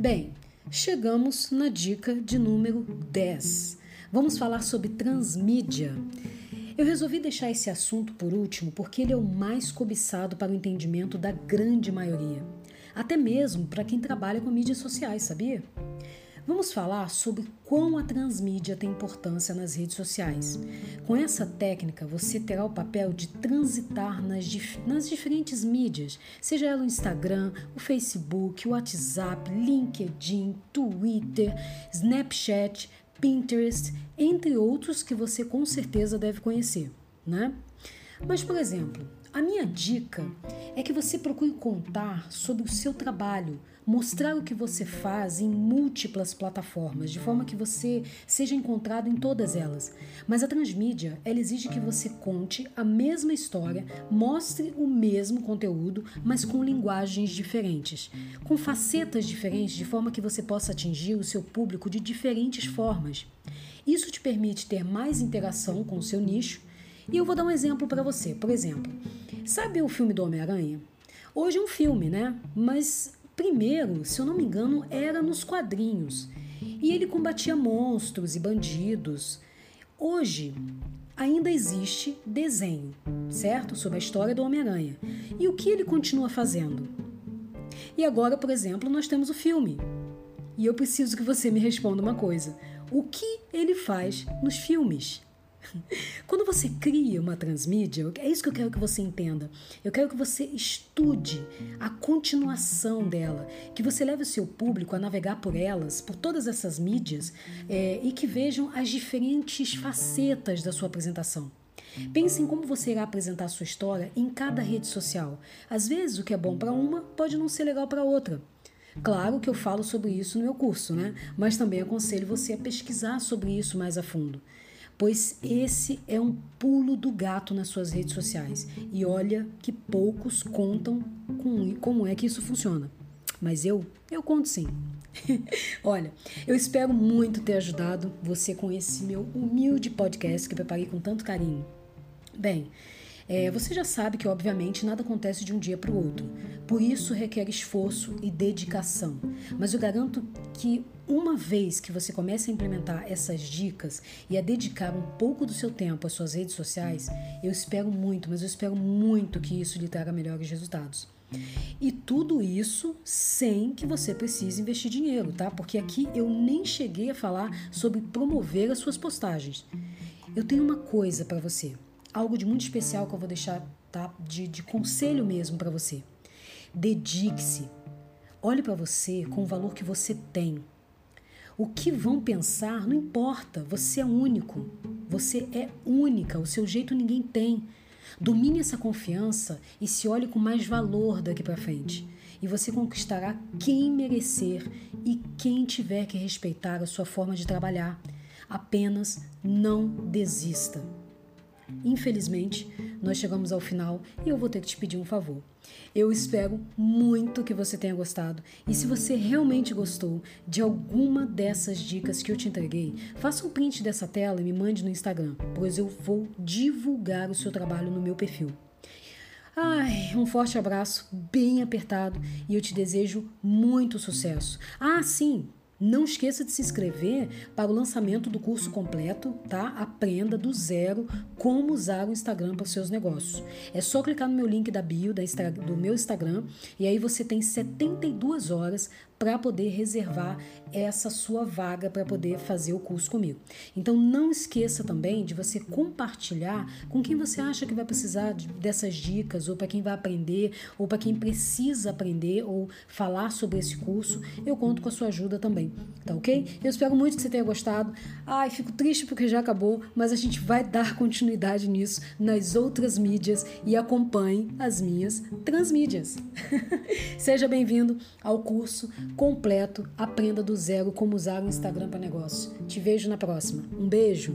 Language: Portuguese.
Bem, chegamos na dica de número 10. Vamos falar sobre transmídia. Eu resolvi deixar esse assunto por último porque ele é o mais cobiçado para o entendimento da grande maioria, até mesmo para quem trabalha com mídias sociais, sabia? Vamos falar sobre quão a transmídia tem importância nas redes sociais. Com essa técnica, você terá o papel de transitar nas, dif nas diferentes mídias, seja ela o Instagram, o Facebook, o WhatsApp, LinkedIn, Twitter, Snapchat, Pinterest, entre outros que você com certeza deve conhecer, né? Mas, por exemplo, a minha dica é que você procure contar sobre o seu trabalho, mostrar o que você faz em múltiplas plataformas, de forma que você seja encontrado em todas elas. Mas a transmídia, ela exige que você conte a mesma história, mostre o mesmo conteúdo, mas com linguagens diferentes, com facetas diferentes, de forma que você possa atingir o seu público de diferentes formas. Isso te permite ter mais interação com o seu nicho. E eu vou dar um exemplo para você. Por exemplo, sabe o filme do Homem-Aranha? Hoje é um filme, né? Mas primeiro, se eu não me engano, era nos quadrinhos. E ele combatia monstros e bandidos. Hoje, ainda existe desenho, certo? Sobre a história do Homem-Aranha. E o que ele continua fazendo? E agora, por exemplo, nós temos o filme. E eu preciso que você me responda uma coisa: o que ele faz nos filmes? Quando você cria uma transmídia, é isso que eu quero que você entenda. Eu quero que você estude a continuação dela, que você leve o seu público a navegar por elas, por todas essas mídias, é, e que vejam as diferentes facetas da sua apresentação. Pense em como você irá apresentar a sua história em cada rede social. Às vezes, o que é bom para uma pode não ser legal para outra. Claro que eu falo sobre isso no meu curso, né? Mas também aconselho você a pesquisar sobre isso mais a fundo pois esse é um pulo do gato nas suas redes sociais. E olha que poucos contam com como é que isso funciona. Mas eu, eu conto sim. olha, eu espero muito ter ajudado você com esse meu humilde podcast que preparei com tanto carinho. Bem, é, você já sabe que, obviamente, nada acontece de um dia para o outro. Por isso, requer esforço e dedicação. Mas eu garanto que, uma vez que você comece a implementar essas dicas e a dedicar um pouco do seu tempo às suas redes sociais, eu espero muito, mas eu espero muito que isso lhe traga melhores resultados. E tudo isso sem que você precise investir dinheiro, tá? Porque aqui eu nem cheguei a falar sobre promover as suas postagens. Eu tenho uma coisa para você algo de muito especial que eu vou deixar tá? de, de conselho mesmo para você. Dedique-se. Olhe para você com o valor que você tem. O que vão pensar não importa, você é único. Você é única, o seu jeito ninguém tem. Domine essa confiança e se olhe com mais valor daqui para frente. E você conquistará quem merecer e quem tiver que respeitar a sua forma de trabalhar. Apenas não desista. Infelizmente, nós chegamos ao final e eu vou ter que te pedir um favor. Eu espero muito que você tenha gostado e se você realmente gostou de alguma dessas dicas que eu te entreguei, faça um print dessa tela e me mande no Instagram, pois eu vou divulgar o seu trabalho no meu perfil. Ai, um forte abraço, bem apertado, e eu te desejo muito sucesso. Ah, sim, não esqueça de se inscrever para o lançamento do curso completo, tá? Aprenda do zero como usar o Instagram para os seus negócios. É só clicar no meu link da bio da, do meu Instagram e aí você tem 72 horas para poder reservar essa sua vaga para poder fazer o curso comigo. Então não esqueça também de você compartilhar com quem você acha que vai precisar dessas dicas, ou para quem vai aprender, ou para quem precisa aprender ou falar sobre esse curso. Eu conto com a sua ajuda também, tá ok? Eu espero muito que você tenha gostado. Ai, fico triste porque já acabou, mas a gente vai dar continuidade nisso nas outras mídias e acompanhe as minhas transmídias. Seja bem-vindo ao curso completo Aprenda do Zero como usar o Instagram para negócio. Te vejo na próxima. Um beijo!